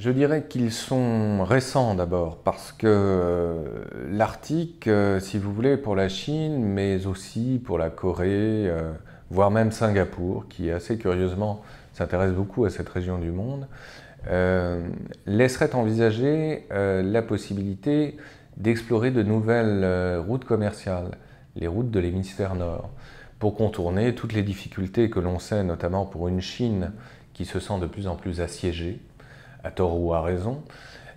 Je dirais qu'ils sont récents d'abord, parce que euh, l'Arctique, euh, si vous voulez, pour la Chine, mais aussi pour la Corée, euh, voire même Singapour, qui assez curieusement s'intéresse beaucoup à cette région du monde, laisserait envisager la possibilité d'explorer de nouvelles routes commerciales, les routes de l'hémisphère nord, pour contourner toutes les difficultés que l'on sait, notamment pour une Chine qui se sent de plus en plus assiégée à tort ou à raison,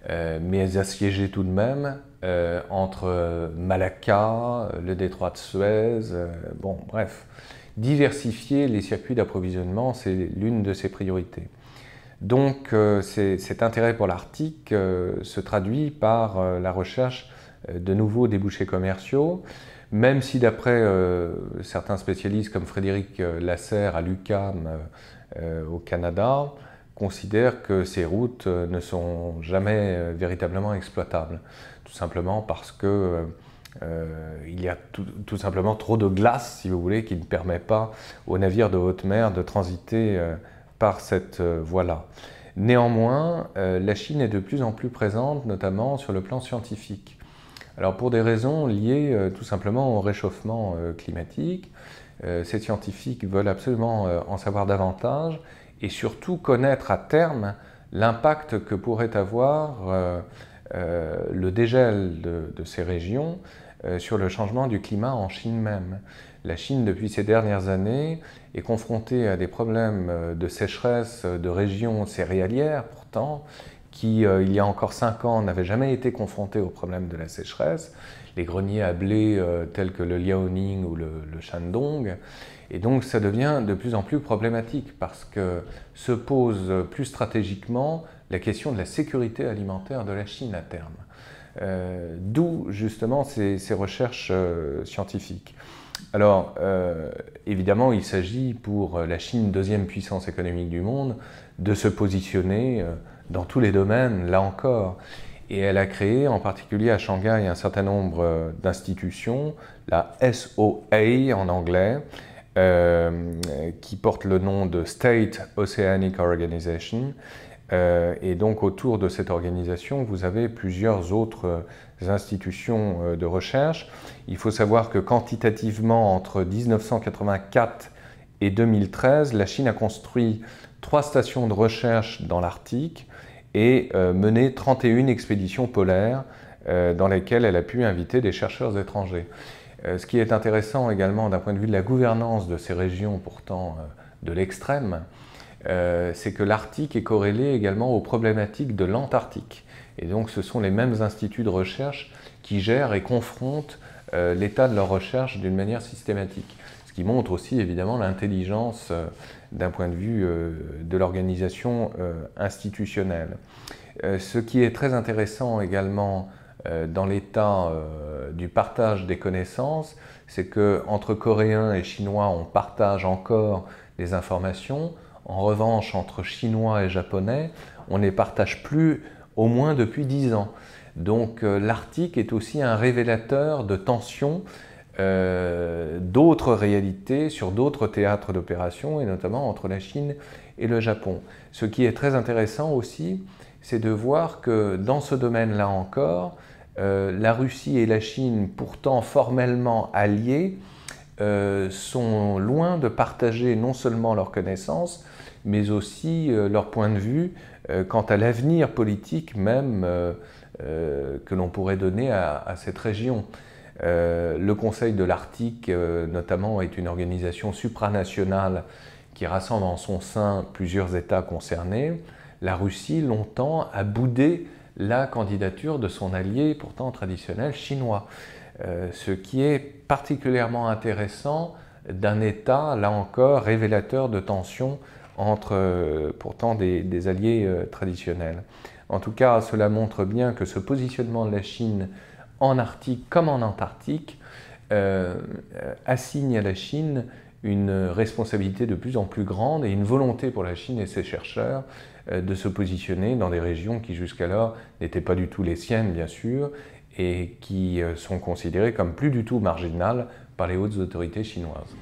euh, mais assiégés tout de même euh, entre Malacca, le détroit de Suez, euh, bon, bref. Diversifier les circuits d'approvisionnement, c'est l'une de ses priorités. Donc cet intérêt pour l'Arctique se traduit par la recherche de nouveaux débouchés commerciaux, même si d'après certains spécialistes comme Frédéric Lasserre à l'UCAM au Canada, considère que ces routes euh, ne sont jamais euh, véritablement exploitables, tout simplement parce que euh, il y a tout, simplement trop de glace, si vous voulez, qui ne permet pas aux navires de haute mer de transiter par cette voie-là. Néanmoins, la Chine est de plus en plus présente, notamment sur le plan scientifique. Alors pour des raisons liées tout simplement au réchauffement climatique, ces scientifiques veulent absolument en savoir davantage et surtout connaître à terme l'impact que pourrait avoir euh, euh, le dégel de, ces régions euh, sur le changement du climat en Chine même. La Chine, depuis ces dernières années, est confrontée à des problèmes de sécheresse de régions céréalières, pourtant, qui, il y a encore cinq ans, n'avaient jamais été confrontées au problème de la sécheresse, les greniers à blé tels que le Liaoning ou le, Shandong, et donc ça devient de plus en plus problématique parce que se pose plus stratégiquement la question de la sécurité alimentaire de la Chine à terme. Euh, d'où justement ces, recherches euh, scientifiques. Alors euh, évidemment il s'agit pour la Chine, deuxième puissance économique du monde, de se positionner dans tous les domaines, là encore. Et elle a créé en particulier à Shanghai un certain nombre d'institutions, la SOA en anglais, euh, qui porte le nom de State Oceanic Organization. Euh, et donc autour de cette organisation, vous avez plusieurs autres institutions euh, de recherche. Il faut savoir que quantitativement, entre 1984 et 2013, la Chine a construit trois stations de recherche dans l'Arctique et mené 31 expéditions polaires dans lesquelles elle a pu inviter des chercheurs étrangers. Euh, ce qui est intéressant également d'un point de vue de la gouvernance de ces régions pourtant euh, de l'extrême, euh, c'est que l'Arctique est corrélé également aux problématiques de l'Antarctique. Et donc ce sont les mêmes instituts de recherche qui gèrent et confrontent l'état de leur recherche d'une manière systématique. Ce qui montre aussi évidemment l'intelligence d'un point de vue de l'organisation institutionnelle. ce qui est très intéressant également euh, dans l'état euh, du partage des connaissances, c'est qu'entre Coréens et Chinois, on partage encore des informations. En revanche, entre Chinois et Japonais, on ne les partage plus au moins depuis dix ans. Donc euh, l'Arctique est aussi un révélateur de tensions d'autres réalités sur d'autres théâtres d'opération, et notamment entre la Chine et le Japon. Ce qui est très intéressant aussi, c'est de voir que dans ce domaine-là encore, euh, la Russie et la Chine, pourtant formellement alliées, euh, sont loin de partager non seulement leurs connaissances, mais aussi euh, leur point de vue quant à l'avenir politique même que l'on pourrait donner à, cette région. Le Conseil de l'Arctique, notamment, est une organisation supranationale qui rassemble en son sein plusieurs États concernés. La Russie, longtemps, a boudé la candidature de son allié pourtant traditionnel chinois. Euh, ce qui est particulièrement intéressant d'un État, là encore, révélateur de tensions entre euh, pourtant des, alliés euh, traditionnels. En tout cas, cela montre bien que ce positionnement de la Chine en Arctique comme en Antarctique assigne à la Chine une responsabilité de plus en plus grande et une volonté pour la Chine et ses chercheurs euh, de se positionner dans des régions qui jusqu'alors n'étaient pas du tout les siennes, bien sûr, et qui euh, sont considérées comme plus du tout marginales par les hautes autorités chinoises.